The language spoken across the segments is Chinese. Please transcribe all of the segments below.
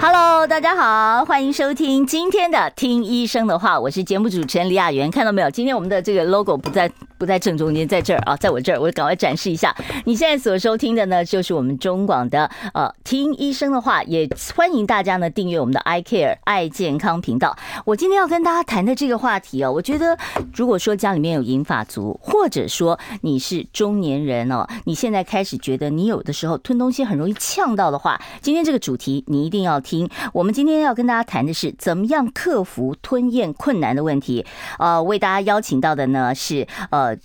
Hello，大家好，欢迎收听今天的《听医生的话》，我是节目主持人李雅媛。看到没有？今天我们的这个 logo 不在。不在正中间，在这儿啊，在我这儿，我赶快展示一下。你现在所收听的呢，就是我们中广的呃，听医生的话，也欢迎大家呢订阅我们的 I Care 爱健康频道。我今天要跟大家谈的这个话题哦，我觉得如果说家里面有银发族，或者说你是中年人哦，你现在开始觉得你有的时候吞东西很容易呛到的话，今天这个主题你一定要听。我们今天要跟大家谈的是怎么样克服吞咽困难的问题。呃，为大家邀请到的呢是呃。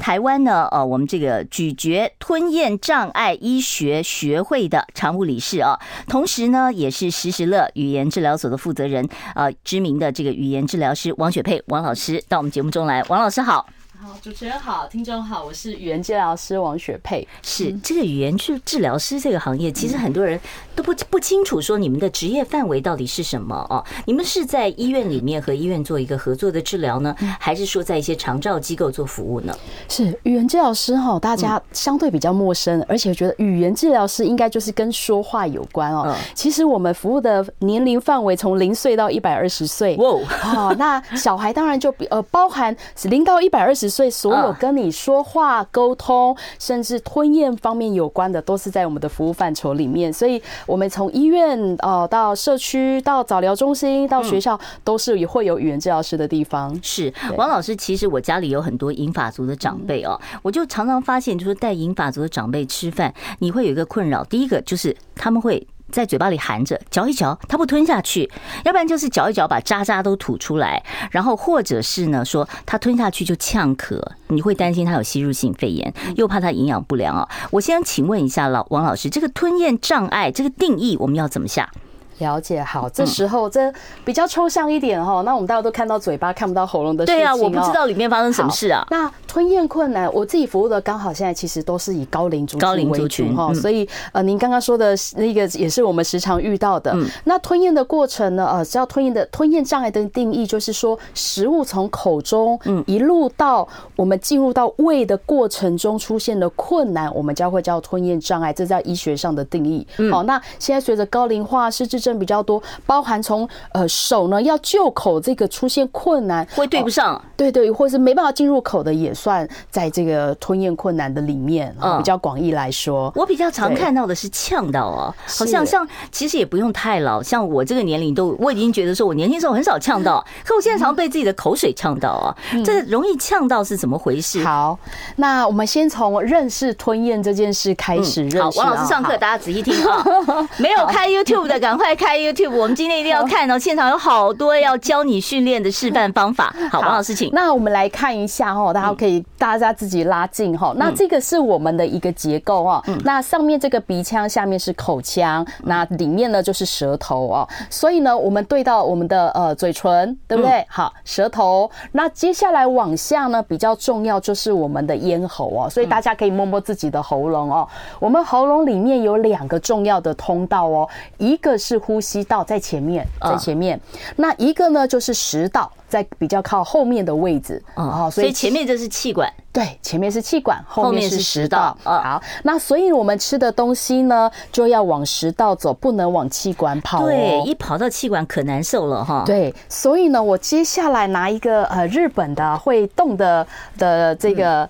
台湾呢，呃，我们这个咀嚼吞咽障碍医学学会的常务理事啊，同时呢，也是时时乐语言治疗所的负责人，呃，知名的这个语言治疗师王雪佩王老师到我们节目中来，王老师好。好，主持人好，听众好，我是语言治疗师王雪佩。是这个语言治治疗师这个行业，其实很多人都不不清楚说你们的职业范围到底是什么哦。你们是在医院里面和医院做一个合作的治疗呢，还是说在一些长照机构做服务呢？是语言治疗师哈，大家相对比较陌生，而且觉得语言治疗师应该就是跟说话有关哦。其实我们服务的年龄范围从零岁到一百二十岁。哇，哦，那小孩当然就比呃包含零到一百二十。所以，所有跟你说话、沟通，甚至吞咽方面有关的，都是在我们的服务范畴里面。所以，我们从医院哦到社区、到早疗中心、到学校，都是也会有语言治疗师的地方。是王老师，其实我家里有很多银发族的长辈哦，我就常常发现，就是带银发族的长辈吃饭，你会有一个困扰。第一个就是他们会。在嘴巴里含着，嚼一嚼，它不吞下去；要不然就是嚼一嚼，把渣渣都吐出来。然后或者是呢，说它吞下去就呛咳，你会担心它有吸入性肺炎，又怕它营养不良啊。我先请问一下老王老师，这个吞咽障碍这个定义我们要怎么下？了解好，这时候这比较抽象一点哈。那我们大家都看到嘴巴，看不到喉咙的事情。对啊，我不知道里面发生什么事啊。那吞咽困难，我自己服务的刚好现在其实都是以高龄族群为主哈。所以呃，您刚刚说的那个也是我们时常遇到的。那吞咽的过程呢？呃，只要吞咽的吞咽障碍的定义就是说，食物从口中一路到我们进入到胃的过程中出现的困难，我们将会叫吞咽障碍，这在医学上的定义。好，那现在随着高龄化，失智症比较多，包含从呃手呢要就口这个出现困难，会对不上，对对，或是没办法进入口的，也算在这个吞咽困难的里面。比较广义来说，我比较常看到的是呛到哦，好像像其实也不用太老，像我这个年龄都我已经觉得说我年轻时候很少呛到，可我现在常被自己的口水呛到啊，这容易呛到是怎么回事？好，那我们先从认识吞咽这件事开始认识。好，王老师上课，大家仔细听啊，没有开 YouTube 的赶快开 YouTube。我们今天一定要看到现场有好多要教你训练的示范方法。好，王老师请。那我们来看一下哈，大家可以大家自己拉近哈。那这个是我们的一个结构哦。那上面这个鼻腔，下面是口腔，那里面呢就是舌头哦。所以呢，我们对到我们的呃嘴唇，对不对？好，舌头。那接下来往下呢，比较重要就是我们的咽喉哦。所以大家可以摸摸自己的喉咙哦。我们喉咙里面有两个重要的通道哦，一个是呼吸道在前面，在前面，那一个呢就是食道，在比较靠后面的位置哦，所以前面这是气管，对，前面是气管，后面是食道。好，那所以我们吃的东西呢，就要往食道走，不能往气管跑。对，一跑到气管可难受了哈。对，所以呢，我接下来拿一个呃日本的会动的的这个。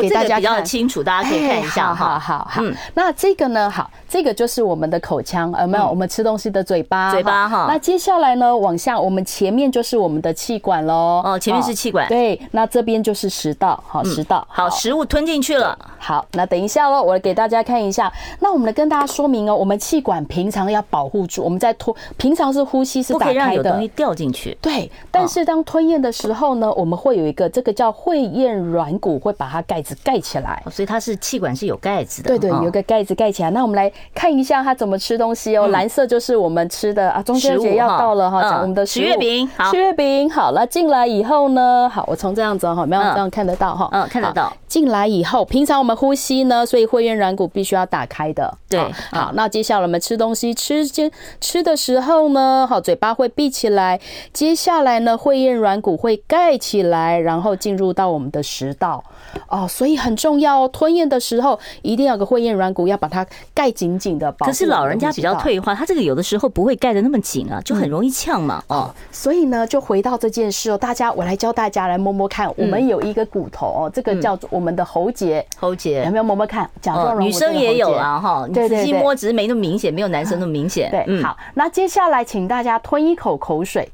给大家比较清楚，大家可以看一下哈。好好，嗯，那这个呢，好，这个就是我们的口腔，有没有？我们吃东西的嘴巴，嘴巴哈。那接下来呢，往下，我们前面就是我们的气管喽。哦，前面是气管。对，那这边就是食道，好，食道。好，食物吞进去了。好，那等一下喽，我给大家看一下。那我们来跟大家说明哦，我们气管平常要保护住，我们在吞，平常是呼吸是打开的，不可以让东西掉进去。对，但是当吞咽的时候呢，我们会有一个这个叫会咽软骨，会把它它盖子盖起来。所以它是气管是有盖子的。对对，有个盖子盖起来。那我们来看一下它怎么吃东西哦。蓝色就是我们吃的啊，中秋节要到了哈，讲我们的十月饼。好，十月饼好了，进来以后呢，好，我从这样子哈，没有这样看得到哈，嗯，看得到。进来以后，平常我们呼吸呢，所以会厌软骨必须要打开的。对，好，那接下来我们吃东西，吃间吃的时候呢，好，嘴巴会闭起来。接下来呢，会厌软骨会盖起来，然后进入到我们的食道。哦，所以很重要哦，吞咽的时候一定要有个会咽软骨，要把它盖紧紧的。可是老人家比较退化，他这个有的时候不会盖的那么紧啊，就很容易呛嘛。哦，所以呢，就回到这件事哦，大家，我来教大家来摸摸看，我们有一个骨头哦，这个叫做我们的喉结，喉结有没有摸摸看？甲状女生也有啊，哈，你仔细摸，只是没那么明显，没有男生那么明显。对，好，那接下来请大家吞一口口水，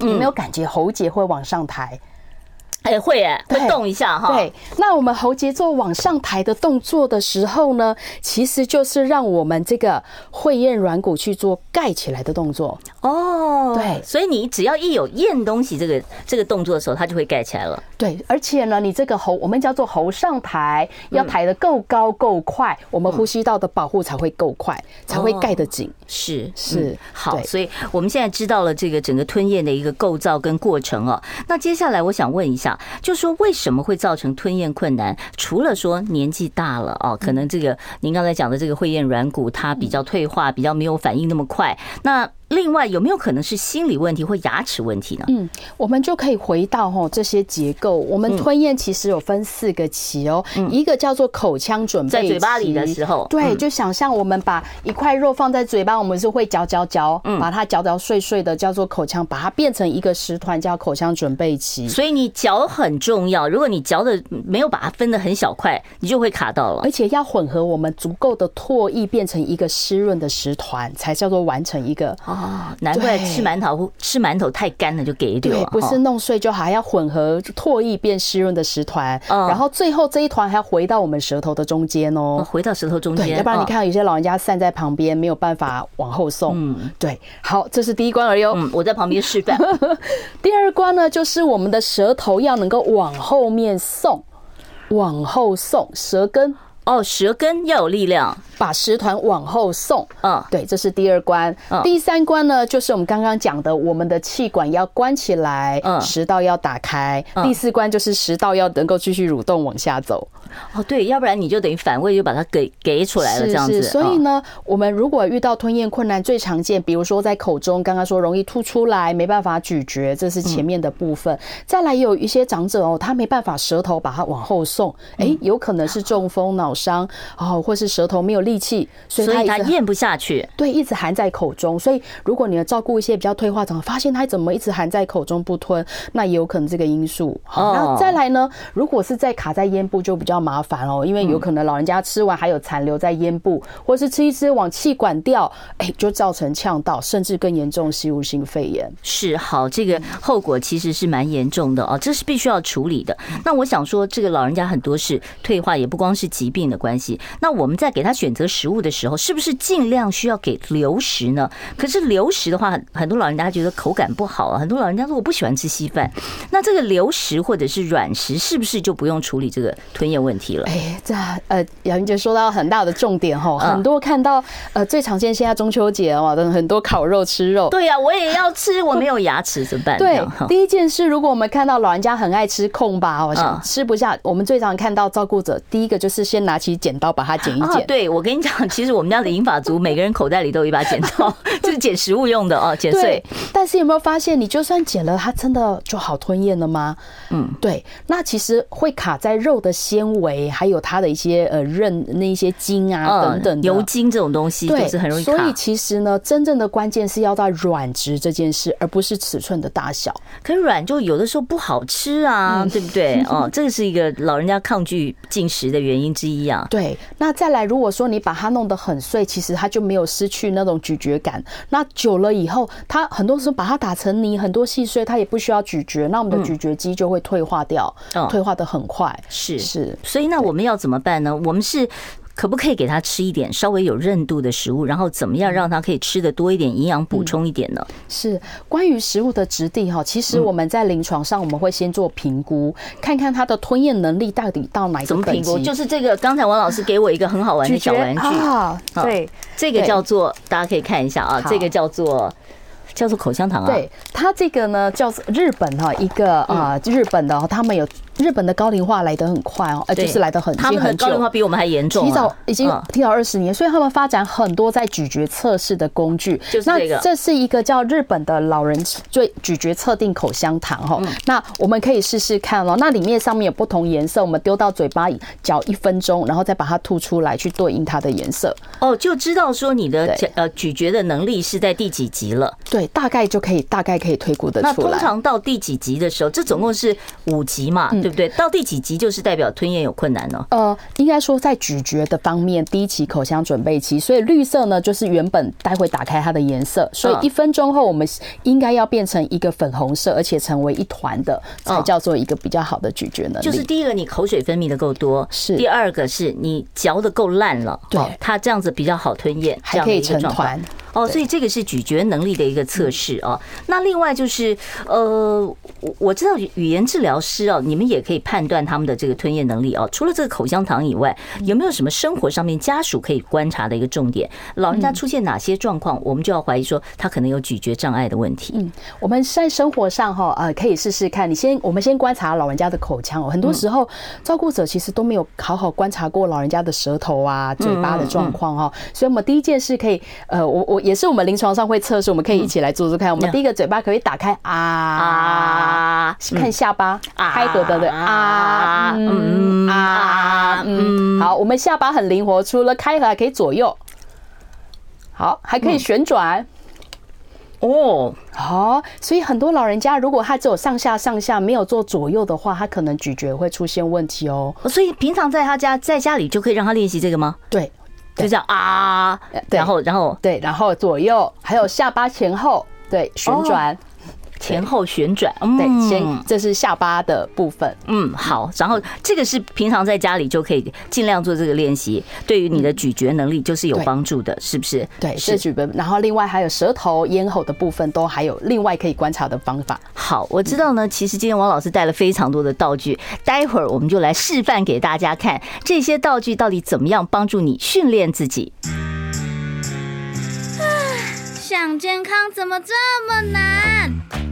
有没有感觉喉结会往上抬？哎，会哎，会动一下哈。对，那我们喉结做往上抬的动作的时候呢，其实就是让我们这个会厌软骨去做盖起来的动作。哦，对，所以你只要一有咽东西这个这个动作的时候，它就会盖起来了。对，而且呢，你这个喉我们叫做喉上抬，要抬得够高够快，我们呼吸道的保护才会够快，才会盖得紧。是是，好，所以我们现在知道了这个整个吞咽的一个构造跟过程哦。那接下来我想问一下。就说为什么会造成吞咽困难？除了说年纪大了哦，可能这个您刚才讲的这个会咽软骨它比较退化，比较没有反应那么快。那另外有没有可能是心理问题或牙齿问题呢？嗯，我们就可以回到哈这些结构。我们吞咽其实有分四个期哦，一个叫做口腔准备，在嘴巴里的时候，对，就想象我们把一块肉放在嘴巴，我们是会嚼嚼嚼，把它嚼嚼碎碎的，叫做口腔，把它变成一个食团，叫口腔准备期。所以你嚼很重要，如果你嚼的没有把它分的很小块，你就会卡到了。而且要混合我们足够的唾液，变成一个湿润的食团，才叫做完成一个。哦，难怪吃馒头吃馒头太干了就给丢了，不是弄碎就好，还要混合唾液变湿润的食团，然后最后这一团还要回到我们舌头的中间哦，回到舌头中间，要不然你看有些老人家散在旁边没有办法往后送，嗯，对，好，这是第一关而已，嗯，我在旁边示范。第二关呢，就是我们的舌头要能够往后面送，往后送舌根。哦，舌根要有力量，把食团往后送。嗯，对，这是第二关。第三关呢，就是我们刚刚讲的，我们的气管要关起来，嗯，食道要打开。第四关就是食道要能够继续蠕动往下走。哦，对，要不然你就等于反胃，就把它给给出来了，这样子。所以呢，我们如果遇到吞咽困难，最常见，比如说在口中，刚刚说容易吐出来，没办法咀嚼，这是前面的部分。再来，有一些长者哦，他没办法舌头把它往后送，哎，有可能是中风脑。伤哦，或是舌头没有力气，所以他咽不下去，对，一直含在口中。所以如果你要照顾一些比较退化长者，发现他怎么一直含在口中不吞，那也有可能这个因素。好，那再来呢？如果是在卡在咽部，就比较麻烦哦，因为有可能老人家吃完还有残留在咽部，或是吃一吃往气管掉，哎，就造成呛到，甚至更严重吸入性肺炎。是，好，这个后果其实是蛮严重的哦，这是必须要处理的。那我想说，这个老人家很多是退化，也不光是疾病的关系，那我们在给他选择食物的时候，是不是尽量需要给流食呢？可是流食的话，很多老人家觉得口感不好啊。很多老人家说我不喜欢吃稀饭，那这个流食或者是软食，是不是就不用处理这个吞咽问题了？哎，这呃，杨云姐说到很大的重点哈，很多看到呃最常见现在中秋节哦，很多烤肉吃肉，对呀，我也要吃，我没有牙齿怎么办？对，第一件事，如果我们看到老人家很爱吃空吧，我想吃不下，我们最常看到照顾者第一个就是先拿起剪刀把它剪一剪。对，我跟你讲，其实我们家的银发族每个人口袋里都有一把剪刀，就是剪食物用的哦，剪碎。但是有没有发现，你就算剪了，它真的就好吞咽了吗？嗯，对。那其实会卡在肉的纤维，还有它的一些呃韧那一些筋啊等等油筋这种东西，就是很容易。所以其实呢，真正的关键是要在软质这件事，而不是尺寸的大小。可是软就有的时候不好吃啊，对不对？哦，这个是一个老人家抗拒进食的原因之一啊。对。那再来，如果说你把它弄得很碎，其实它就没有失去那种咀嚼感。那久了以后，它很多时候把它打成泥，很多细碎，它也不需要咀嚼，那我们的咀嚼肌就会退化掉，退化的很快。是是，所以那我们要怎么办呢？我们是。可不可以给他吃一点稍微有韧度的食物？然后怎么样让他可以吃的多一点，营养补充一点呢？是关于食物的质地哈，其实我们在临床上我们会先做评估，看看他的吞咽能力到底到哪个评估？就是这个，刚才王老师给我一个很好玩的小玩具啊，对，这个叫做大家可以看一下啊，这个叫做。叫做口香糖啊，对，它这个呢叫做日本哈一个啊日本的，他们有。日本的高龄化来得很快哦，呃，就是来得很，他们的高龄化比我们还严重，提早已经提早二十年，所以他们发展很多在咀嚼测试的工具。就是这个，这是一个叫日本的老人最咀嚼测定口香糖哈。那我们可以试试看哦，那里面上面有不同颜色，我们丢到嘴巴里嚼一分钟，然后再把它吐出来，去对应它的颜色。哦，就知道说你的呃咀嚼的能力是在第几级了。对，大概就可以大概可以推估得出来。那通常到第几级的时候，这总共是五级嘛？对不对？到第几集就是代表吞咽有困难呢？呃，应该说在咀嚼的方面，第一期口腔准备期，所以绿色呢就是原本待会打开它的颜色，所以一分钟后我们应该要变成一个粉红色，而且成为一团的，才叫做一个比较好的咀嚼能力。就是第一个，你口水分泌的够多；是第二个，是你嚼的够烂了，对，它这样子比较好吞咽，还可以成团。哦，所以这个是咀嚼能力的一个测试哦。那另外就是，呃，我我知道语言治疗师哦，你们也可以判断他们的这个吞咽能力哦。除了这个口香糖以外，有没有什么生活上面家属可以观察的一个重点？老人家出现哪些状况，我们就要怀疑说他可能有咀嚼障碍的问题。嗯，我们在生活上哈，呃，可以试试看。你先，我们先观察老人家的口腔哦。很多时候，照顾者其实都没有好好观察过老人家的舌头啊、嘴巴的状况哈。所以，我们第一件事可以，呃，我我。也是我们临床上会测试，我们可以一起来做做看。我们第一个嘴巴可以打开？啊，看下巴开合的对啊，嗯啊嗯，好，我们下巴很灵活，除了开合还可以左右，好，还可以旋转。哦，好，所以很多老人家如果他只有上下上下没有做左右的话，他可能咀嚼会出现问题哦。所以平常在他家在家里就可以让他练习这个吗？对。就这样啊，然后然后对，然后左右还有下巴前后对旋转。前后旋转，对，先这是下巴的部分。嗯，好，然后这个是平常在家里就可以尽量做这个练习，对于你的咀嚼能力就是有帮助的，是不是？对，是咀嚼。然后另外还有舌头、咽喉的部分都还有另外可以观察的方法。好，我知道呢。其实今天王老师带了非常多的道具，待会儿我们就来示范给大家看这些道具到底怎么样帮助你训练自己。想健康怎么这么难？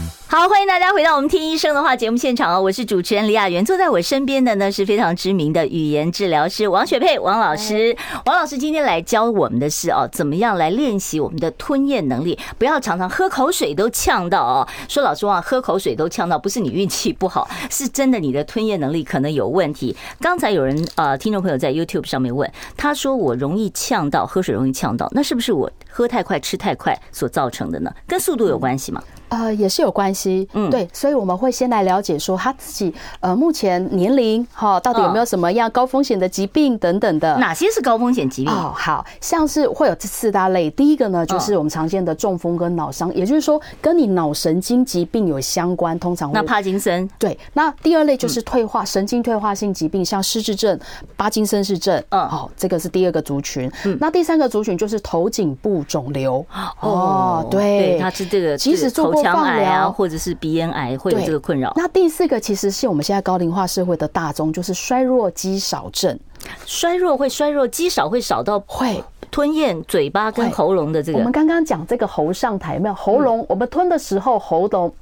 好，欢迎大家回到我们听医生的话节目现场哦！我是主持人李雅媛，坐在我身边的呢是非常知名的语言治疗师王雪佩王老师。王老师今天来教我们的是哦，怎么样来练习我们的吞咽能力，不要常常喝口水都呛到哦。说老实话，喝口水都呛到，不是你运气不好，是真的你的吞咽能力可能有问题。刚才有人呃，听众朋友在 YouTube 上面问，他说我容易呛到，喝水容易呛到，那是不是我喝太快吃太快所造成的呢？跟速度有关系吗？呃，也是有关系，嗯，对，所以我们会先来了解说他自己呃目前年龄哈，到底有没有什么样高风险的疾病等等的？哪些是高风险疾病？哦，好像是会有这四大类，第一个呢就是我们常见的中风跟脑伤，也就是说跟你脑神经疾病有相关，通常会那帕金森对。那第二类就是退化神经退化性疾病，像失智症、帕金森氏症，嗯，好，这个是第二个族群。嗯，那第三个族群就是头颈部肿瘤。哦，对，它是这个，其实做过。肠癌啊，或者是鼻咽癌会有这个困扰。那第四个其实是我们现在高龄化社会的大宗，就是衰弱肌少症。衰弱会衰弱，肌少会少到会吞咽嘴巴跟喉咙的这个。我们刚刚讲这个喉上台，有没有喉咙？我们吞的时候喉咙。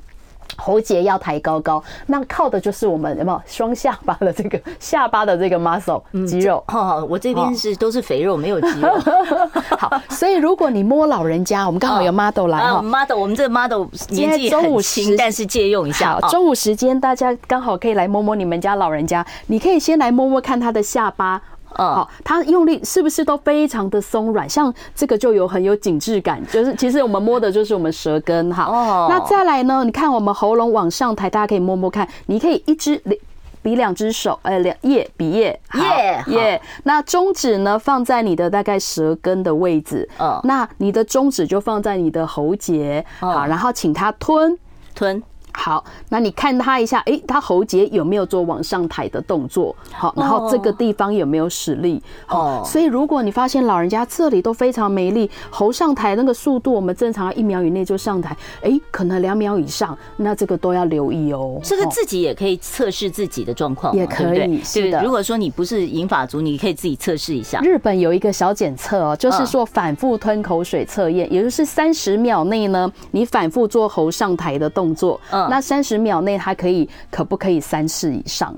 喉结要抬高高，那靠的就是我们有没有双下巴的这个 下巴的这个 muscle 肌肉？好好，我这边是都是肥肉，没有肌肉。好，所以如果你摸老人家，我们刚好有 model 来哈，model，我们这个 model 年纪很轻，但是借用一下。中午时间大家刚好可以来摸摸你们家老人家，你可以先来摸摸看他的下巴。好，它用力是不是都非常的松软？像这个就有很有紧致感，就是其实我们摸的就是我们舌根哈。哦，那再来呢？你看我们喉咙往上抬，大家可以摸摸看，你可以一只比两只手，呃，两叶比叶，叶叶。那中指呢，放在你的大概舌根的位置，嗯，那你的中指就放在你的喉结，好，然后请他吞吞。好，那你看他一下，诶，他喉结有没有做往上抬的动作？好，然后这个地方有没有使力？好，所以如果你发现老人家这里都非常没力，喉上抬那个速度，我们正常一秒以内就上抬，诶，可能两秒以上，那这个都要留意哦。这个自己也可以测试自己的状况，也可以，是的。如果说你不是银发族，你可以自己测试一下。日本有一个小检测哦，就是说反复吞口水测验，也就是三十秒内呢，你反复做喉上抬的动作，嗯。那三十秒内，它可以可不可以三次以上？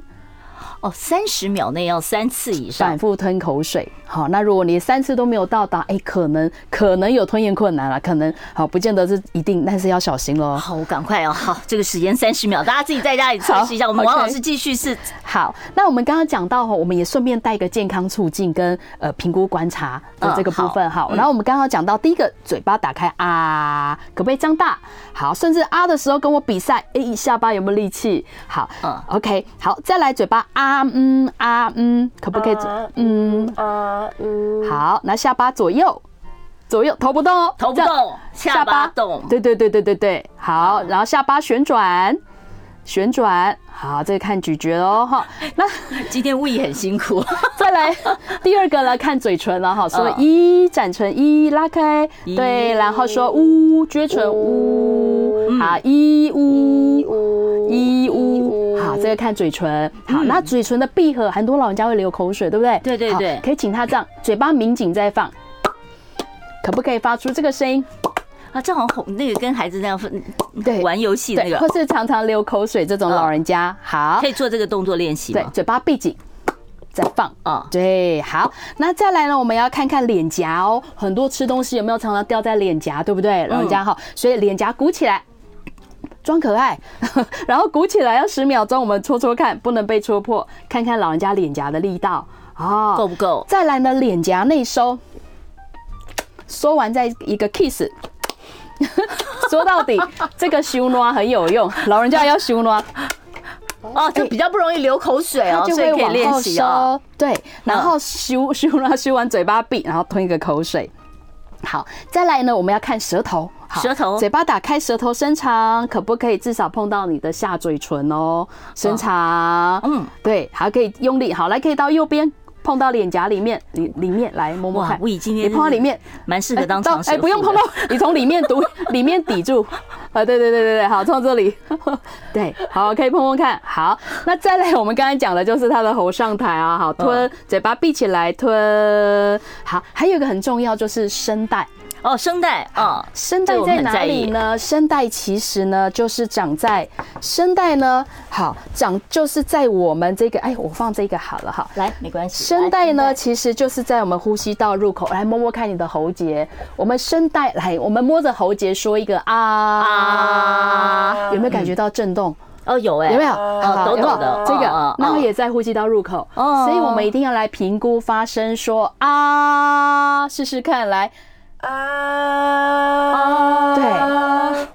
哦，三十秒内要三次以上，反复吞口水。好，那如果你三次都没有到达，哎，可能可能有吞咽困难了，可能好，不见得是一定，但是要小心喽。好，我赶快哦。好，这个时间三十秒，大家自己在家里测试一下。我们王老师继续是 好。那我们刚刚讲到哈，我们也顺便带一个健康促进跟呃评估观察的这个部分。好，然后我们刚刚讲到第一个，嘴巴打开啊，可不可以张大？好，甚至啊的时候跟我比赛，哎，下巴有没有力气？好，嗯，OK，好，再来嘴巴啊，嗯啊嗯，可不可以？嗯。啊。嗯，好，那下巴左右，左右头不动哦，头不动，下巴动，对对对对对对，好，然后下巴旋转，旋转，好，这个看咀嚼哦，哈，那 今天胃很辛苦，再来第二个来看嘴唇了哈，说一展唇一拉开，对，然后说呜撅唇呜，好一呜一呜。好，这个看嘴唇。好，那嘴唇的闭合，很多老人家会流口水，对不对？对对对，可以请他这样，嘴巴抿紧再放，可不可以发出这个声音？啊，正好哄那个跟孩子那样分，对，玩游戏那个，或是常常流口水这种老人家，好，可以做这个动作练习。对，嘴巴闭紧，再放。啊。对，好，那再来呢，我们要看看脸颊哦，很多吃东西有没有常常掉在脸颊，对不对？老人家好，所以脸颊鼓起来。装可爱，然后鼓起来要十秒钟，我们戳戳看，不能被戳破，看看老人家脸颊的力道。啊，够不够？再来呢，脸颊内收，收完再一个 kiss，说到底这个修暖很有用，老人家要修暖哦，就比较不容易流口水哦，就会往后收，对，然后修 修了，修完嘴巴闭，然后吞一个口水。好，再来呢，我们要看舌头。好，舌头，嘴巴打开，舌头伸长，可不可以至少碰到你的下嘴唇哦？伸长，嗯，对，还可以用力。好，来，可以到右边碰到脸颊里面，里里面来摸摸看。我今天你碰到里面，蛮适合当长舌妇。哎，不用碰到，你从里面堵，里面抵住。啊，对对对对对，好，从这里，对，好，可以碰碰看。好，那再来，我们刚才讲的就是他的喉上抬啊，好，吞，嘴巴闭起来吞。好，还有一个很重要就是声带。哦，声带啊，声带在哪里呢？声带其实呢，就是长在声带呢，好长就是在我们这个，哎，我放这个好了哈，来，没关系。声带呢，其实就是在我们呼吸道入口，来摸摸看你的喉结。我们声带来，我们摸着喉结说一个啊啊，有没有感觉到震动？哦，有哎，有没有？好，抖抖的这个，然后也在呼吸道入口，哦所以我们一定要来评估发声，说啊，试试看，来。啊，对，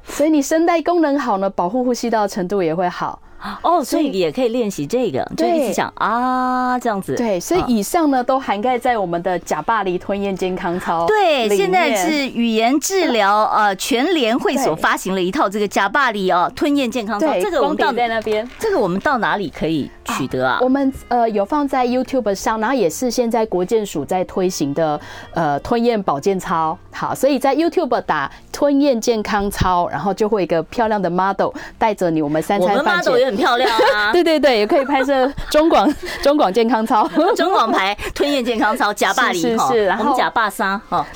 所以你声带功能好呢，保护呼吸道的程度也会好。哦，所以也可以练习这个，就一直讲啊这样子。对，所以以上呢都涵盖在我们的假巴黎吞咽健康操。对，现在是语言治疗呃全联会所发行了一套这个假巴黎哦吞咽健康操。这个我们到在那边，这个我们到哪里可以取得啊？我们呃有放在 YouTube 上，然后也是现在国健署在推行的呃吞咽保健操。好，所以在 YouTube 打吞咽健康操，然后就会一个漂亮的 model 带着你，我们三餐饭前。很漂亮啊！对对对，也可以拍摄 中广中广健康操，中广牌吞咽健康操，假霸里是是，然后我们呷百三哈，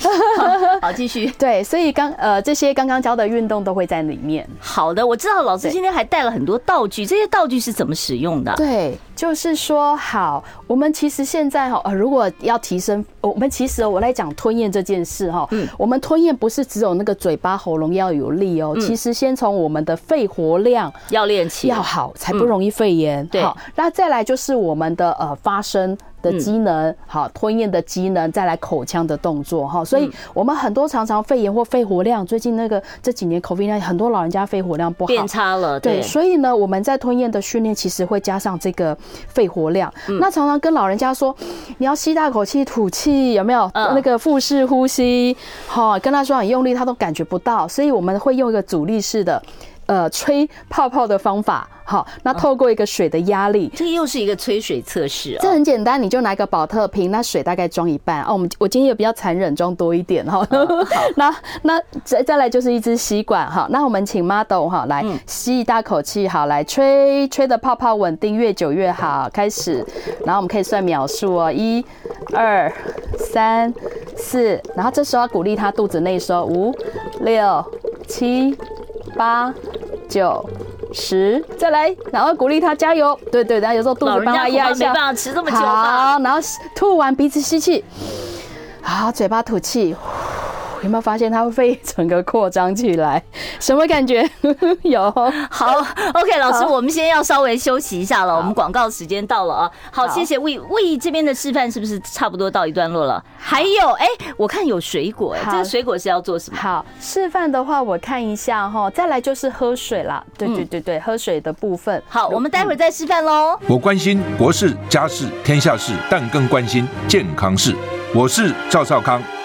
好继续。对，所以刚呃这些刚刚教的运动都会在里面。好的，我知道老师今天还带了很多道具，这些道具是怎么使用的？对。就是说，好，我们其实现在哈，呃，如果要提升，我们其实我来讲吞咽这件事哈，嗯，我们吞咽不是只有那个嘴巴喉咙要有力哦，其实先从我们的肺活量要练起，要好才不容易肺炎。好，那再来就是我们的呃发声的机能，好吞咽的机能，再来口腔的动作哈。所以我们很多常常肺炎或肺活量，最近那个这几年 COVID 很多老人家肺活量不好，变差了。对，所以呢，我们在吞咽的训练其实会加上这个肺活量。那常常跟老人家说，你要吸大口气吐气，有没有那个腹式呼吸？好，跟他说很用力，他都感觉不到。所以我们会用一个阻力式的。呃，吹泡泡的方法，好，那透过一个水的压力，这个又是一个吹水测试。哦这很简单，你就拿一个保特瓶，那水大概装一半哦。我们我今天也比较残忍，装多一点哈。好，那那再再来就是一支吸管哈。那我们请 model 哈来吸一大口气，好，来吹吹的泡泡稳定，越久越好。开始，然后我们可以算秒数哦，一、二、三、四，然后这时候要鼓励他肚子内收，五、六、七。八、九、十，再来，然后鼓励他加油。对对，然后有时候肚子帮他压一下。没办法吃这么久。好，然后吐完鼻子吸气，好，嘴巴吐气。有没有发现它会肺整个扩张起来？什么感觉？有。好，OK，老师，我们先要稍微休息一下了。我们广告时间到了啊。好，谢谢魏魏这边的示范，是不是差不多到一段落了？还有，哎，我看有水果，哎，这个水果是要做什么？好，示范的话，我看一下哈。再来就是喝水啦。对对对对，喝水的部分。好，我们待会儿再示范喽。我关心国事、家事、天下事，但更关心健康事。我是赵少康。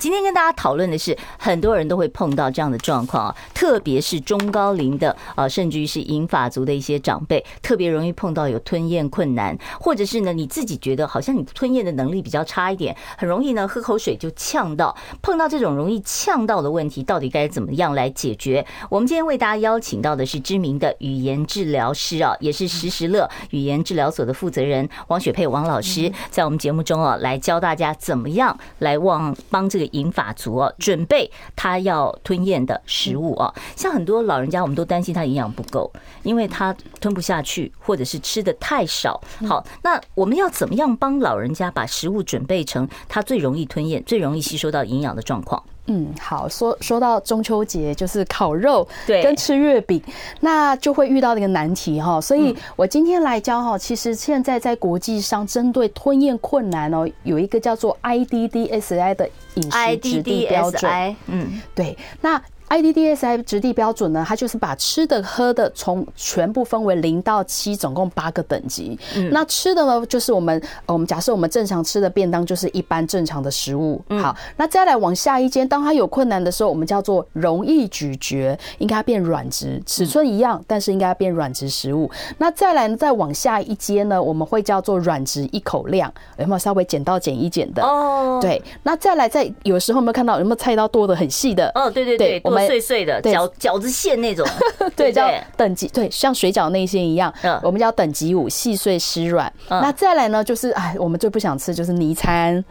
今天跟大家讨论的是，很多人都会碰到这样的状况啊，特别是中高龄的啊，甚至于是银发族的一些长辈，特别容易碰到有吞咽困难，或者是呢你自己觉得好像你吞咽的能力比较差一点，很容易呢喝口水就呛到。碰到这种容易呛到的问题，到底该怎么样来解决？我们今天为大家邀请到的是知名的语言治疗师啊，也是时时乐语言治疗所的负责人王雪佩王老师，在我们节目中啊来教大家怎么样来往帮这个。银发族哦，准备他要吞咽的食物哦，像很多老人家，我们都担心他营养不够，因为他吞不下去，或者是吃的太少。好，那我们要怎么样帮老人家把食物准备成他最容易吞咽、最容易吸收到营养的状况？嗯，好，说说到中秋节，就是烤肉，对，跟吃月饼，那就会遇到一个难题哈。所以我今天来教哈，其实现在在国际上针对吞咽困难哦，有一个叫做 IDDSI 的饮食指定标准。嗯，对，那。IDDSI 质地标准呢，它就是把吃的喝的从全部分为零到七，总共八个等级。嗯，那吃的呢，就是我们我们假设我们正常吃的便当就是一般正常的食物。好，那再来往下一阶，当它有困难的时候，我们叫做容易咀嚼，应该变软质，尺寸一样，但是应该变软质食物。那再来呢，再往下一阶呢，我们会叫做软质一口量，有没有稍微剪刀剪一剪的？哦，对。那再来再有时候有没有看到有没有菜刀剁的很细的？哦，对对对，我们。碎碎的饺饺子馅那种，对，叫等级，对，像水饺内馅一样，嗯，我们叫等级五，细碎湿软。那再来呢，就是哎，我们最不想吃就是泥餐，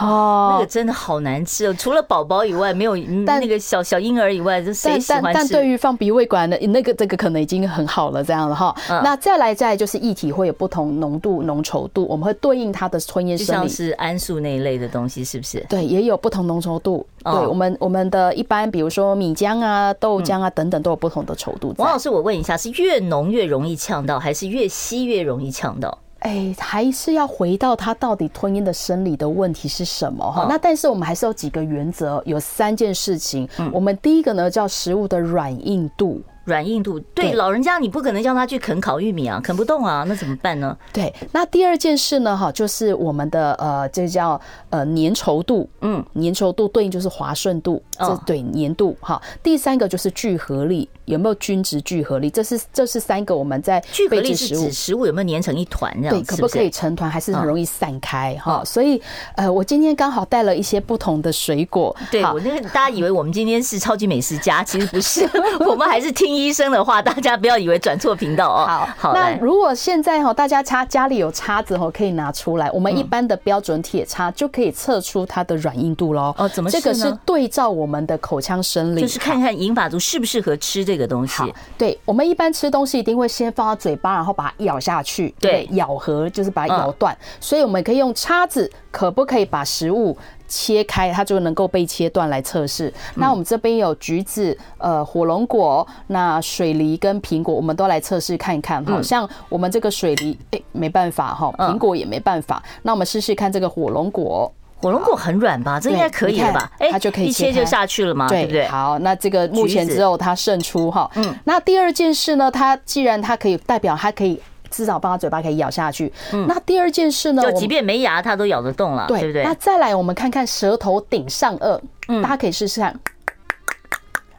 哦，那个真的好难吃哦。除了宝宝以外，没有但那个小小婴儿以外，就谁喜欢吃？但对于放鼻胃管的那个，这个可能已经很好了，这样了哈。那再来再就是液体会有不同浓度、浓稠度，我们会对应它的吞咽生理，就像是安素那一类的东西，是不是？对，也有不同浓稠度。对我们我们的一般，比如说米浆啊、豆浆啊等等，都有不同的稠度。王老师，我问一下，是越浓越容易呛到，还是越稀越容易呛到？哎，还是要回到它到底吞咽的生理的问题是什么哈？那但是我们还是有几个原则，有三件事情。我们第一个呢叫食物的软硬度。软硬度对，老人家，你不可能叫他去啃烤玉米啊，啃不动啊，那怎么办呢？对，那第二件事呢，哈，就是我们的呃，这叫呃粘稠度，嗯，粘稠度对应就是滑顺度，这对粘度哈。第三个就是聚合力。有没有均值聚合力，这是这是三个我们在聚合力是指食物有没有粘成一团这样，对，可不可以成团，还是很容易散开哈？所以呃，我今天刚好带了一些不同的水果。对，我那个大家以为我们今天是超级美食家，其实不是，我们还是听医生的话，大家不要以为转错频道哦。好，好，那如果现在哈，大家插家里有叉子哈，可以拿出来，我们一般的标准铁叉就可以测出它的软硬度喽。哦，怎么？这个是对照我们的口腔生理，就是看看银发族适不适合吃这个东西。对，我们一般吃东西一定会先放到嘴巴，然后把它咬下去，对，咬合就是把它咬断，所以我们可以用叉子，可不可以把食物切开，它就能够被切断来测试。那我们这边有橘子、呃火龙果、那水梨跟苹果，我们都来测试看一看。好像我们这个水梨，哎，没办法哈，苹果也没办法。那我们试试看这个火龙果，火龙果很软吧？这应该可以了吧？哎，它就可以一切就下去了嘛？对不对？好，那这个目前只有它胜出哈。嗯，那第二件事呢？它既然它可以代表它可以。至少帮他嘴巴可以咬下去。嗯，那第二件事呢？就即便没牙，它都咬得动了，对不对？那再来，我们看看舌头顶上颚，嗯，大家可以试试看。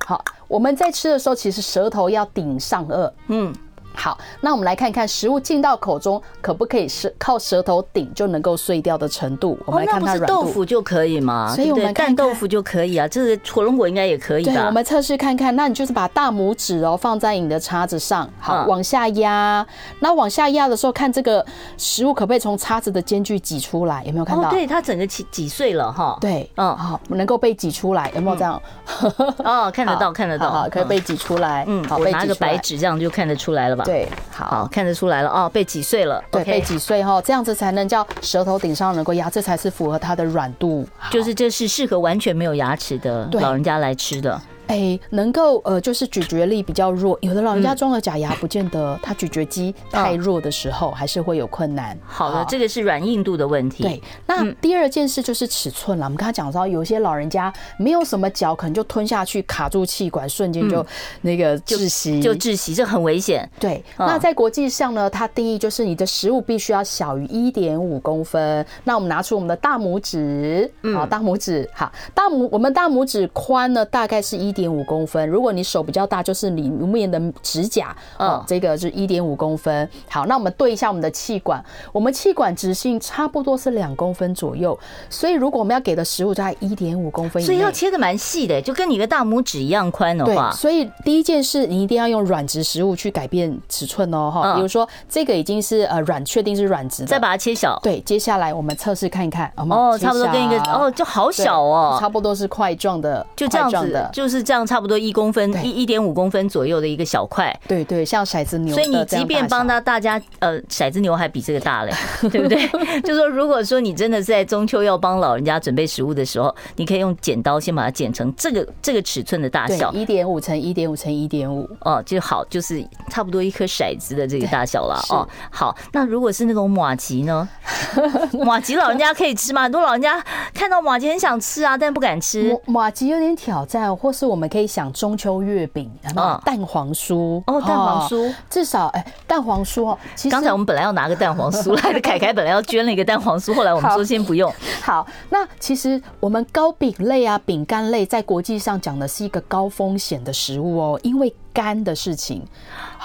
好，我们在吃的时候，其实舌头要顶上颚，嗯。好，那我们来看看食物进到口中可不可以是靠舌头顶就能够碎掉的程度。我们来看它软度。豆腐就可以吗？所以我们干豆腐就可以啊。这个火龙果应该也可以吧？对，我们测试看看。那你就是把大拇指哦放在你的叉子上，好，往下压。那往下压的时候，看这个食物可不可以从叉子的间距挤出来？有没有看到？对，它整个挤挤碎了哈。对，嗯，好，能够被挤出来，有没有这样？哦，看得到，看得到，可以被挤出来。嗯，好，我拿个白纸，这样就看得出来了吧？对，好。看得出来了哦，被挤碎了，对，被挤碎哈，这样子才能叫舌头顶上能够压，这才是符合它的软度，就是这是适合完全没有牙齿的老人家来吃的。哎，能够呃，就是咀嚼力比较弱，有的老人家装了假牙，不见得他咀嚼肌太弱的时候，还是会有困难。好的，这个是软硬度的问题。对，那第二件事就是尺寸了。我们刚才讲到，有些老人家没有什么嚼，可能就吞下去卡住气管，瞬间就那个窒息，就窒息，这很危险。对，那在国际上呢，它定义就是你的食物必须要小于一点五公分。那我们拿出我们的大拇指，好，大拇指，好，大拇我们大拇指宽呢，大概是一。一点五公分，如果你手比较大，就是里面的指甲，哦，这个是一点五公分。好，那我们对一下我们的气管，我们气管直径差不多是两公分左右，所以如果我们要给的食物在一点五公分所以要切的蛮细的，就跟你的大拇指一样宽的话。对，所以第一件事，你一定要用软质食物去改变尺寸哦，哈，比如说这个已经是呃软，确定是软质的，再把它切小。对，接下来我们测试看一看，哦，差不多跟一个哦，就好小哦，差不多是块状的，就这样子，就是。这样差不多一公分，一一点五公分左右的一个小块，对对，像骰子牛。所以你即便帮他大家，呃，骰子牛还比这个大嘞，对不对？就说如果说你真的在中秋要帮老人家准备食物的时候，你可以用剪刀先把它剪成这个这个尺寸的大小，一点五乘一点五乘一点五，哦，就好，就是差不多一颗骰子的这个大小了哦。好，那如果是那种马吉呢？马吉老人家可以吃吗？很多老人家看到马吉很想吃啊，但不敢吃。马吉有点挑战，或是我们可以想中秋月饼啊，蛋黄酥哦，蛋黄酥至少哎，蛋黄酥哦。其实刚才我们本来要拿个蛋黄酥 来的，凯凯本来要捐了一个蛋黄酥，后来我们说先不用。好，那其实我们糕饼类啊，饼干类在国际上讲的是一个高风险的食物哦，因为。干的事情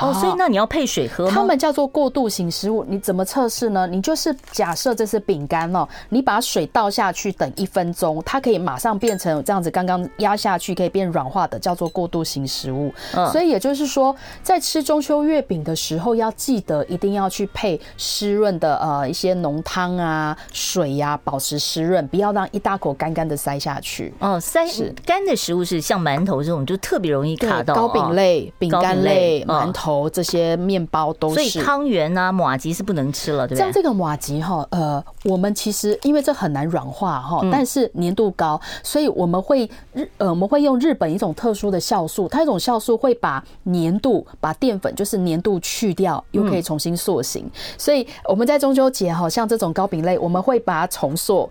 哦，所以那你要配水喝吗？他们叫做过渡型食物，你怎么测试呢？你就是假设这是饼干哦，你把水倒下去，等一分钟，它可以马上变成这样子，刚刚压下去可以变软化的，叫做过渡型食物。所以也就是说，在吃中秋月饼的时候，要记得一定要去配湿润的呃一些浓汤啊、水呀、啊，保持湿润，不要让一大口干干的塞下去。哦，塞是干的食物是像馒头这种，就特别容易卡到糕饼类。饼干类、馒头这些面包都是，所以汤圆啊、马吉是不能吃了，对不对？像这个马吉哈，呃，我们其实因为这很难软化哈，但是粘度高，所以我们会日呃我们会用日本一种特殊的酵素，它一种酵素会把粘度、把淀粉就是粘度去掉，又可以重新塑形。所以我们在中秋节哈，像这种糕饼类，我们会把它重塑。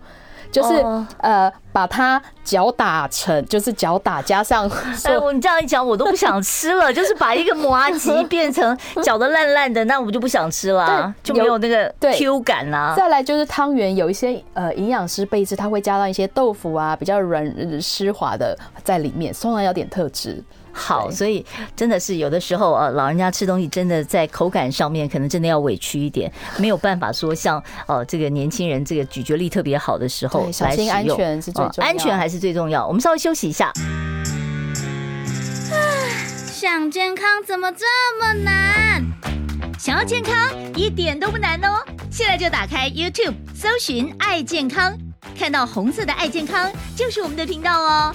就是呃，把它搅打成，就是搅打加上。哎，我你这样一讲，我都不想吃了。就是把一个麻吉变成搅得烂烂的，那我们就不想吃了，就没有那个 Q 感啦。再来就是汤圆，有一些呃营养师备制，它会加到一些豆腐啊，比较软湿滑的在里面，通常有点特质。好，所以真的是有的时候啊，老人家吃东西真的在口感上面可能真的要委屈一点，没有办法说像哦这个年轻人这个咀嚼力特别好的时候来使用，小心安全是最重要，安全还是最重要。我们稍微休息一下。想健康怎么这么难？想要健康一点都不难哦！现在就打开 YouTube，搜寻“爱健康”，看到红色的“爱健康”就是我们的频道哦。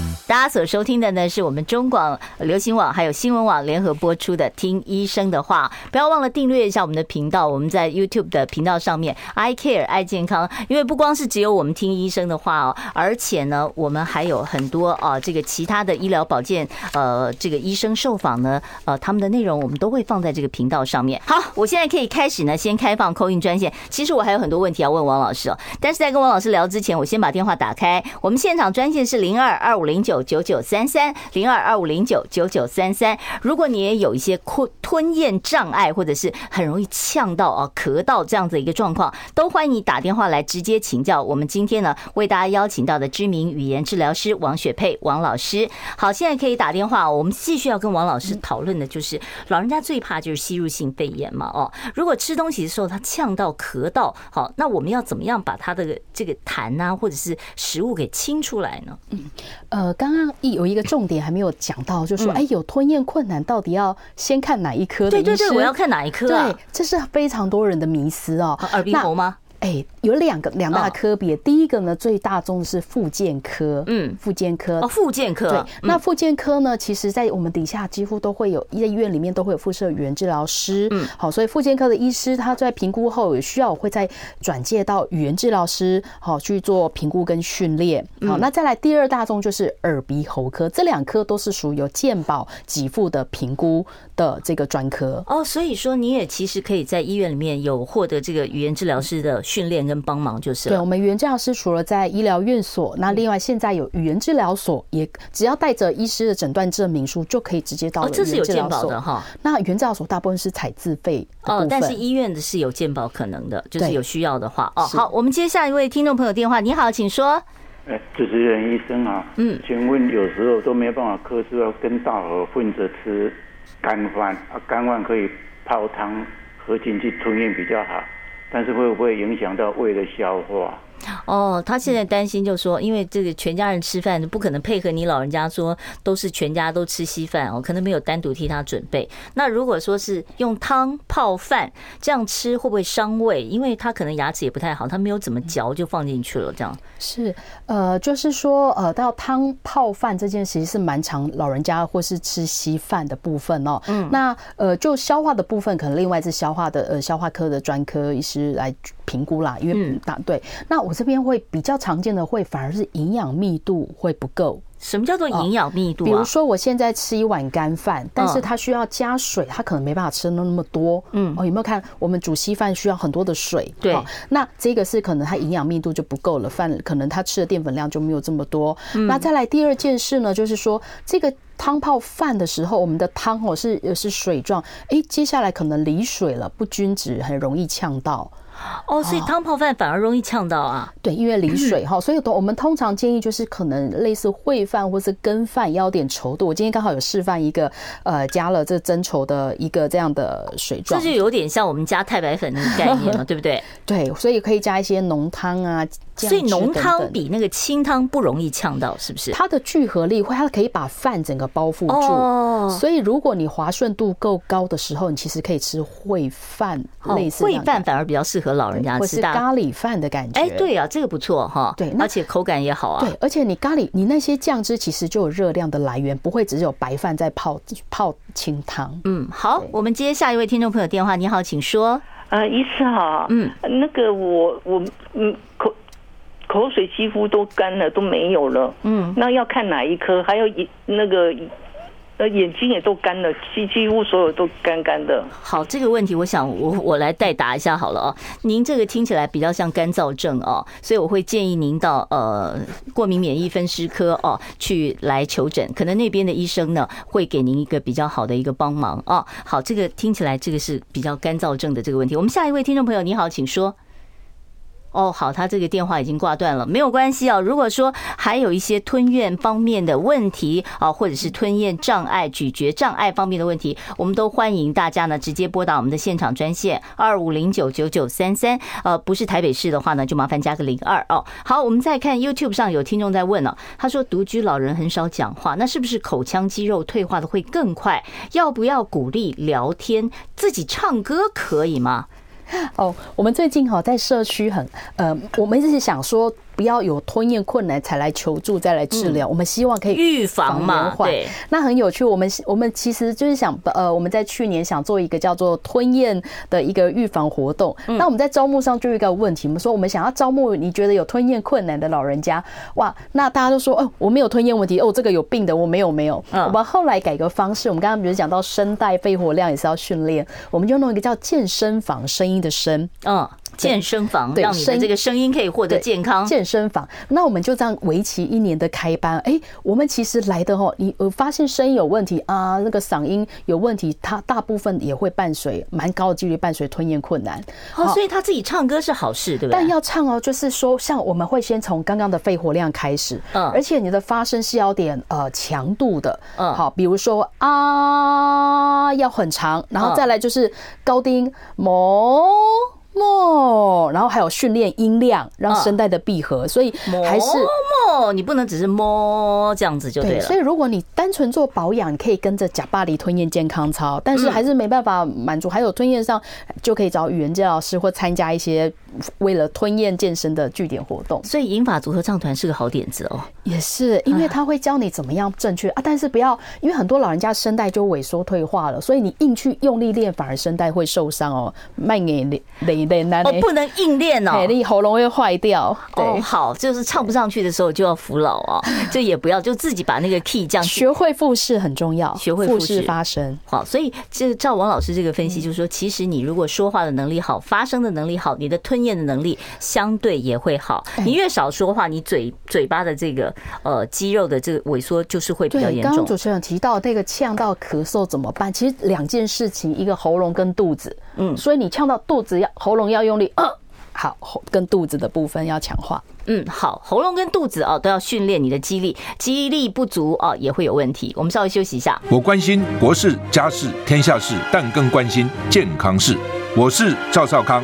大家所收听的呢，是我们中广流行网还有新闻网联合播出的《听医生的话》，不要忘了订阅一下我们的频道。我们在 YouTube 的频道上面，I Care 爱健康，因为不光是只有我们听医生的话哦，而且呢，我们还有很多啊，这个其他的医疗保健，呃，这个医生受访呢，呃，他们的内容我们都会放在这个频道上面。好，我现在可以开始呢，先开放 call in 专线。其实我还有很多问题要问王老师哦，但是在跟王老师聊之前，我先把电话打开。我们现场专线是零二二五零九。九九三三零二二五零九九九三三，如果你也有一些吞吞咽障碍，或者是很容易呛到啊、咳到这样子一个状况，都欢迎你打电话来直接请教。我们今天呢，为大家邀请到的知名语言治疗师王雪佩王老师。好，现在可以打电话。我们继续要跟王老师讨论的就是，老人家最怕就是吸入性肺炎嘛。哦，如果吃东西的时候他呛到咳到，好，那我们要怎么样把他的这个痰啊，或者是食物给清出来呢？嗯，呃，刚。刚刚一有一个重点还没有讲到，就说，哎，有吞咽困难，到底要先看哪一科？对对对，我要看哪一科？对，这是非常多人的迷思哦。耳鼻喉吗？哎，有两个两大科别，第一个呢，最大宗的是复健科，嗯，复健科哦，复健科。对，那复健科呢，其实在我们底下几乎都会有，在医院里面都会有附设语言治疗师，嗯，好，所以复健科的医师他在评估后有需要，会再转介到语言治疗师，好去做评估跟训练。好，那再来第二大宗就是耳鼻喉科，这两科都是属于有健保给付的评估的这个专科。哦，所以说你也其实可以在医院里面有获得这个语言治疗师的。训练跟帮忙就是。对，我们语言治疗师除了在医疗院所，那另外现在有语言治疗所，也只要带着医师的诊断证明书就可以直接到。哦，这是有健保的哈。那语言治疗所大部分是采自费哦，但是医院的是有健保可能的，就是有需要的话哦。好，我们接下一位听众朋友电话，你好，请说。哎，主持人医生啊，嗯，请问有时候都没有办法克制，要跟大伙混着吃干饭啊，干饭可以泡汤喝进去吞咽比较好。但是会不会影响到胃的消化？哦，他现在担心，就是说，因为这个全家人吃饭，不可能配合你老人家说都是全家都吃稀饭哦，可能没有单独替他准备。那如果说是用汤泡饭这样吃，会不会伤胃？因为他可能牙齿也不太好，他没有怎么嚼就放进去了，这样是呃，就是说呃，到汤泡饭这件事情是蛮常老人家或是吃稀饭的部分哦。嗯，那呃，就消化的部分，可能另外是消化的呃消化科的专科医师来评估啦，因为答对那我。这边会比较常见的会反而是营养密度会不够。什么叫做营养密度啊？比如说我现在吃一碗干饭，但是它需要加水，它可能没办法吃那么多。嗯，哦，有没有看我们煮稀饭需要很多的水？对，那这个是可能它营养密度就不够了，饭可能它吃的淀粉量就没有这么多。那再来第二件事呢，就是说这个汤泡饭的时候，我们的汤哦是是水状，哎，接下来可能离水了，不均值，很容易呛到。哦，所以汤泡饭反而容易呛到啊？对，因为离水 哈，所以我们通常建议就是可能类似烩饭或是羹饭要点稠度。我今天刚好有示范一个，呃，加了这增稠的一个这样的水状，这就有点像我们加太白粉的概念了，对不对？对，所以可以加一些浓汤啊。所以浓汤比那个清汤不容易呛到，是不是？它的聚合力会，它可以把饭整个包覆住。哦。所以如果你滑顺度够高的时候，你其实可以吃烩饭，类似烩饭反而比较适合老人家吃，咖喱饭的感觉。哎，对啊，这个不错哈。对，而且口感也好啊。对，而且你咖喱，你那些酱汁其实就有热量的来源，不会只有白饭在泡泡清汤。嗯，好，我们接下一位听众朋友电话。你好，请说。呃，医师好。嗯，那个我我嗯口。口水几乎都干了，都没有了。嗯，那要看哪一颗？还有一那个呃眼睛也都干了，几几乎所有都干干的。好，这个问题我想我我来代答一下好了哦。您这个听起来比较像干燥症哦，所以我会建议您到呃过敏免疫分尸科哦去来求诊，可能那边的医生呢会给您一个比较好的一个帮忙哦。好，这个听起来这个是比较干燥症的这个问题。我们下一位听众朋友，你好，请说。哦，好，他这个电话已经挂断了，没有关系啊。如果说还有一些吞咽方面的问题啊，或者是吞咽障碍、咀嚼障碍方面的问题，我们都欢迎大家呢直接拨打我们的现场专线二五零九九九三三。呃，不是台北市的话呢，就麻烦加个零二哦。好，我们再看 YouTube 上有听众在问了，他说独居老人很少讲话，那是不是口腔肌肉退化的会更快？要不要鼓励聊天？自己唱歌可以吗？哦，我们最近哈在社区很呃，我们一直想说。不要有吞咽困难才来求助，再来治疗。我们希望可以预防嘛。对，那很有趣。我们我们其实就是想，呃，我们在去年想做一个叫做吞咽的一个预防活动。那我们在招募上就有一个问题，我们说我们想要招募你觉得有吞咽困难的老人家。哇，那大家都说，哦，我没有吞咽问题，哦，这个有病的我没有没有。我们后来改个方式，我们刚刚比如讲到声带肺活量也是要训练，我们就弄一个叫健身房，声音的声，嗯。健身房，让你的这个声音可以获得健康。健身房，那我们就这样为期一年的开班。哎，我们其实来的哦，你我发现声音有问题啊，那个嗓音有问题，它大部分也会伴随蛮高的几率伴随吞咽困难。哦，所以他自己唱歌是好事，对不对？但要唱哦，就是说，像我们会先从刚刚的肺活量开始，嗯，而且你的发声是要点呃强度的，嗯，好，比如说啊要很长，然后再来就是高低某。摸，然后还有训练音量，让声带的闭合，所以还是摸，你不能只是摸这样子就对了。所以如果你单纯做保养，你可以跟着贾巴黎吞咽健康操，但是还是没办法满足。还有吞咽上，就可以找语言治疗师或参加一些为了吞咽健身的据点活动。所以英法组合唱团是个好点子哦，也是因为他会教你怎么样正确啊，但是不要因为很多老人家声带就萎缩退化了，所以你硬去用力练，反而声带会受伤哦。慢点练。哦，不能硬练哦，你喉咙会坏掉。哦，好，就是唱不上去的时候就要服老哦，就也不要就自己把那个 key 降。学会复试很重要，学会复试发声。好，所以这照王老师这个分析，就是说，其实你如果说话的能力好，发声的能力好，你的吞咽的能力相对也会好。你越少说话，你嘴嘴巴的这个呃肌肉的这个萎缩就是会比较严重。刚刚主持人提到那个呛到咳嗽怎么办？其实两件事情，一个喉咙跟肚子。嗯，所以你呛到肚子要喉咙要用力，呃，好，跟肚子的部分要强化。嗯，好，喉咙跟肚子啊都要训练你的肌力，肌力不足啊也会有问题。我们稍微休息一下。我关心国事、家事、天下事，但更关心健康事。我是赵少康，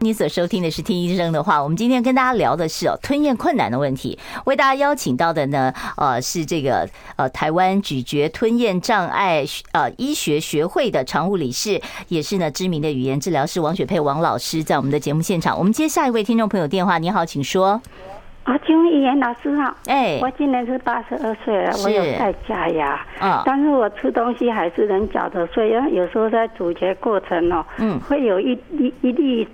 你所收听的是听医生的话，我们今天跟大家聊的是哦吞咽困难的问题。为大家邀请到的呢，呃是这个呃台湾咀嚼吞咽障碍呃医学学会的常务理事，也是呢知名的语言治疗师王雪佩王老师，在我们的节目现场。我们接下一位听众朋友电话，你好，请说。啊，请问语言老师好。哎，我今年是八十二岁了，我有戴假牙，嗯，但是我吃东西还是能嚼得碎，因为有时候在咀嚼过程哦，嗯，会有一一一粒。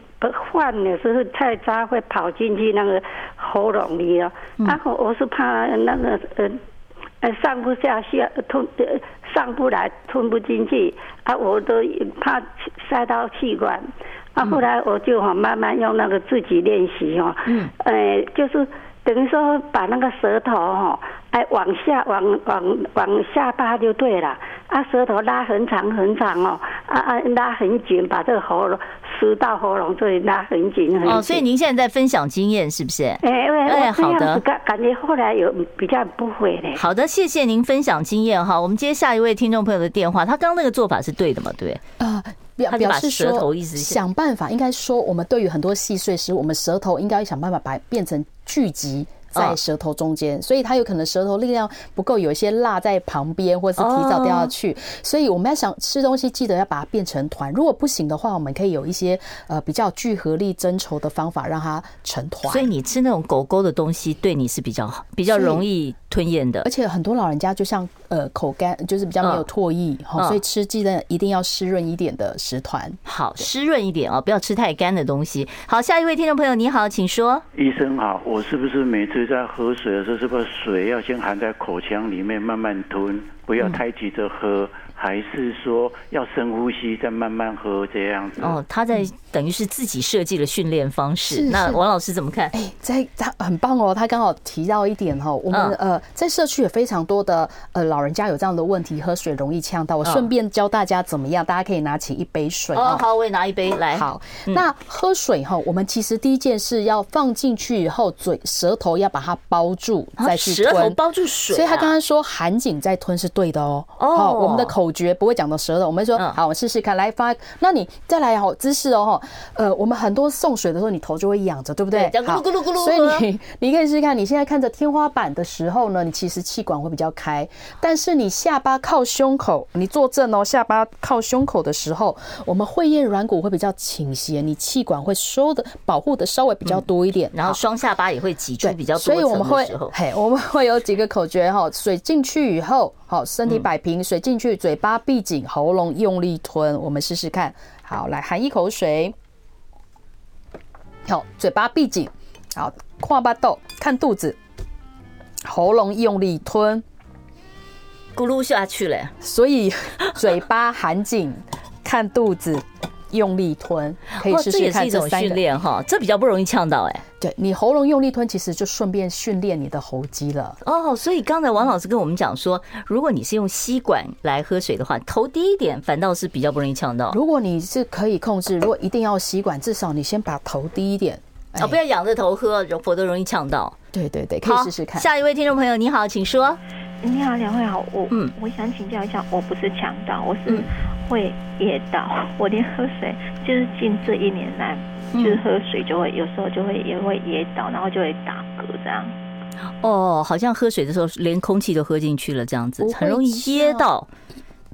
饭有时候太渣会跑进去那个喉咙里了，然后我是怕那个呃呃上不下去吞呃上不来吞不进去。啊，我都怕塞到气管。啊，后来我就哈慢慢用那个自己练习哦，嗯，呃就是等于说把那个舌头哈哎往下往往往下巴就对了。啊，舌头拉很长很长哦，啊啊，拉很紧，把这个喉咙食道喉咙这里拉很紧很紧。哦，所以您现在在分享经验是不是？哎哎，好的，感感觉后来有比较不会嘞。好的，谢谢您分享经验哈。我们接下一位听众朋友的电话，他刚刚那个做法是对的吗？对啊，表表示舌头一直想办法，应该说我们对于很多细碎事，我们舌头应该想办法把它变成聚集。在舌头中间，所以它有可能舌头力量不够，有一些辣在旁边，或者是提早掉下去。所以我们要想吃东西，记得要把它变成团。如果不行的话，我们可以有一些呃比较聚合力增稠的方法，让它成团。所以你吃那种狗狗的东西，对你是比较好，比较容易吞咽的。而且很多老人家就像呃口干，就是比较没有唾液，所以吃鸡蛋一定要湿润一点的食团。好，湿润一点哦，不要吃太干的东西。好，下一位听众朋友，你好，请说。医生好，我是不是每次在喝水的时候，是不是水要先含在口腔里面慢慢吞，不要太急着喝？还是说要深呼吸，再慢慢喝这样子？哦，他在等于是自己设计了训练方式。那王老师怎么看？哎，在他很棒哦，他刚好提到一点哈，我们呃在社区有非常多的呃老人家有这样的问题，喝水容易呛到。我顺便教大家怎么样，大家可以拿起一杯水哦。好，我也拿一杯来。好，那喝水哈，我们其实第一件事要放进去以后，嘴舌头要把它包住再去吞。舌头包住水，所以他刚刚说含紧再吞是对的哦。哦，我们的口。绝不会讲到舌头，我们说好，我试试看，来发。那你再来好姿势哦，呃，我们很多送水的时候，你头就会仰着，对不对？咕噜咕噜咕噜。所以你你可以试试看，你现在看着天花板的时候呢，你其实气管会比较开，但是你下巴靠胸口，你坐正哦，下巴靠胸口的时候，我们会厌软骨会比较倾斜，你气管会收的保护的稍微比较多一点，然后双下巴也会挤出比较多。所以我们会嘿，我们会有几个口诀哈，水进去以后，好，身体摆平，水进去，嘴巴闭紧，喉咙用力吞。我们试试看。好，来含一口水。好，嘴巴闭紧。好，跨巴豆，看肚子，喉咙用力吞，咕噜下去了。所以嘴巴含紧，看肚子。用力吞，可以试试看这三个。训练哈，这比较不容易呛到哎。对，你喉咙用力吞，其实就顺便训练你的喉肌了。哦，所以刚才王老师跟我们讲说，如果你是用吸管来喝水的话，头低一点，反倒是比较不容易呛到。如果你是可以控制，如果一定要吸管，至少你先把头低一点，啊，不要仰着头喝，否则容易呛到。对对对，可以试试看。下一位听众朋友，你好，请说。你好，两位好，我嗯，我想请教一下，我不是呛到，我是会噎到，我连喝水就是近这一年来，就是喝水就会有时候就会也会噎到，然后就会打嗝这样。哦，好像喝水的时候连空气都喝进去了这样子，很容易噎到。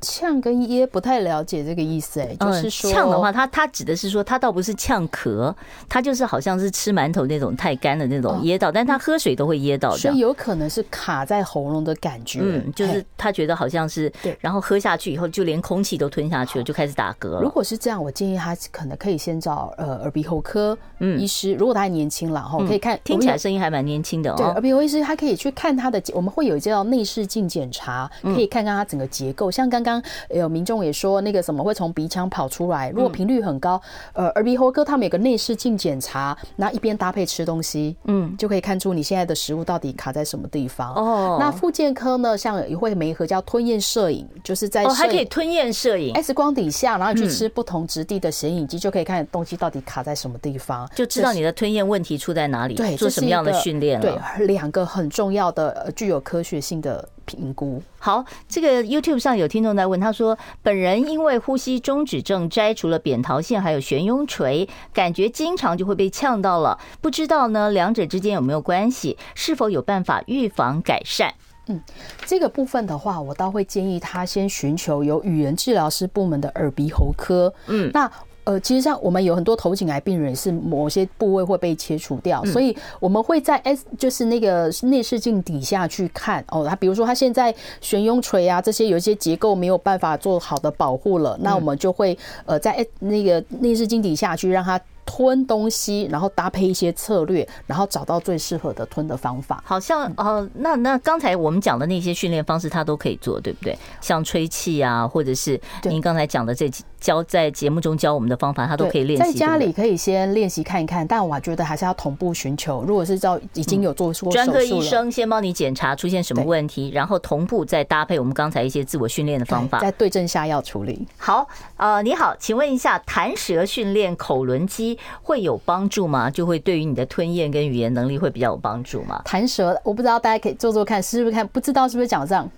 呛跟噎不太了解这个意思哎，就是说呛的话，它它指的是说，它倒不是呛咳，它就是好像是吃馒头那种太干的那种噎到，但他喝水都会噎到，所以有可能是卡在喉咙的感觉，嗯，就是他觉得好像是对，然后喝下去以后就连空气都吞下去了，就开始打嗝。如果是这样，我建议他可能可以先找呃耳鼻喉科嗯。医师，如果他还年轻了哈，可以看听起来声音还蛮年轻的哦。对，耳鼻喉医师他可以去看他的，我们会有一叫内视镜检查，可以看看他整个结构，像刚刚有民众也说那个什么会从鼻腔跑出来，如果频率很高，呃，耳鼻喉科他们有个内视镜检查，那一边搭配吃东西，嗯，就可以看出你现在的食物到底卡在什么地方。哦，那附健科呢，像也会媒合叫吞咽摄影，就是在哦还可以吞咽摄影，X 光底下，然后你去吃不同质地的显影剂，就可以看东西到底卡在什么地方，就知道你的吞咽问题出在哪里，对，做什么样的训练。对，两个很重要的具有科学性的评估。好，这个 YouTube 上有听众在问，他说本人因为呼吸中止症摘除了扁桃腺，还有悬雍垂，感觉经常就会被呛到了，不知道呢两者之间有没有关系，是否有办法预防改善？嗯，这个部分的话，我倒会建议他先寻求有语言治疗师部门的耳鼻喉科。嗯，那。呃，其实像我们有很多头颈癌病人是某些部位会被切除掉，所以我们会在 S 就是那个内视镜底下去看哦。他比如说他现在悬雍垂啊这些有一些结构没有办法做好的保护了，那我们就会呃在那个内视镜底下去让他。吞东西，然后搭配一些策略，然后找到最适合的吞的方法。好像哦，那那刚才我们讲的那些训练方式，他都可以做，对不对？像吹气啊，或者是您刚才讲的这教在节目中教我们的方法，他都可以练习。在家里可以先练习看一看，但我觉得还是要同步寻求。如果是照已经有做过专科医生先帮你检查出现什么问题，然后同步再搭配我们刚才一些自我训练的方法，在对症下药处理。好，呃，你好，请问一下，弹舌训练口轮肌。会有帮助吗？就会对于你的吞咽跟语言能力会比较有帮助吗？弹舌，我不知道大家可以做做看，是不是看？不知道是不是讲这样？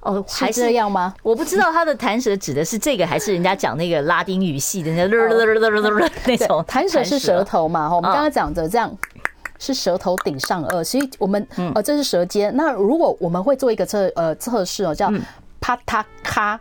哦，还是这样吗？我不知道他的弹舌指的是这个，还是人家讲那个拉丁语系的那那种 弹舌是舌头嘛？我们刚刚讲的这样。是舌头顶上颚，所以我们呃这是舌尖。那如果我们会做一个测呃测试哦，叫啪嗒咔。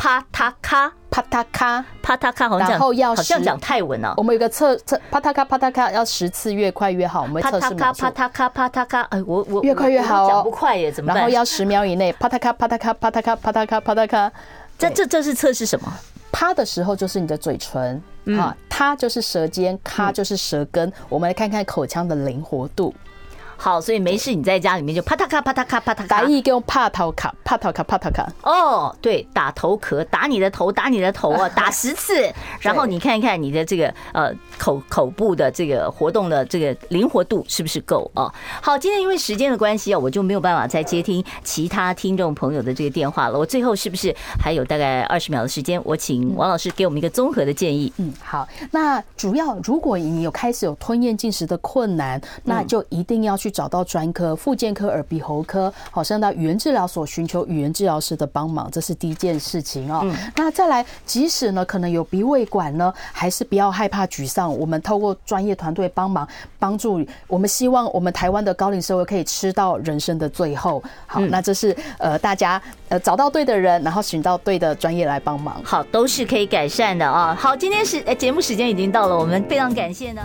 啪嗒咔，啪嗒咔，啪嗒咔，然后要好像讲泰文哦。我们有个测测啪嗒咔啪嗒咔，要十次越快越好。我们测试啪嗒咔啪嗒咔啪嗒咔，哎，我我越快越好，讲不快耶，怎么办？然后要十秒以内，啪嗒咔啪嗒咔啪嗒咔啪嗒咔啪嗒咔。这这这是测试什么？啪的时候就是你的嘴唇啊，它就是舌尖，咔就是舌根。我们来看看口腔的灵活度。好，所以没事，你在家里面就啪嗒咔啪嗒咔啪嗒咔，打一给我啪头卡啪头卡啪头卡。哦，对，打头壳，打你的头，打你的头啊，打十次，然后你看一看你的这个呃口口部的这个活动的这个灵活度是不是够啊？好，今天因为时间的关系啊，我就没有办法再接听其他听众朋友的这个电话了。我最后是不是还有大概二十秒的时间？我请王老师给我们一个综合的建议。嗯，好，那主要如果你有开始有吞咽进食的困难，那就一定要去。找到专科、复健科、耳鼻喉科，好，像到语言治疗所寻求语言治疗师的帮忙，这是第一件事情哦。那再来，即使呢可能有鼻胃管呢，还是不要害怕沮丧。我们透过专业团队帮忙帮助，我们希望我们台湾的高龄社会可以吃到人生的最后。好，那这是呃大家呃找到对的人，然后寻到对的专业来帮忙，好，都是可以改善的啊。好，今天是节目时间已经到了，我们非常感谢呢。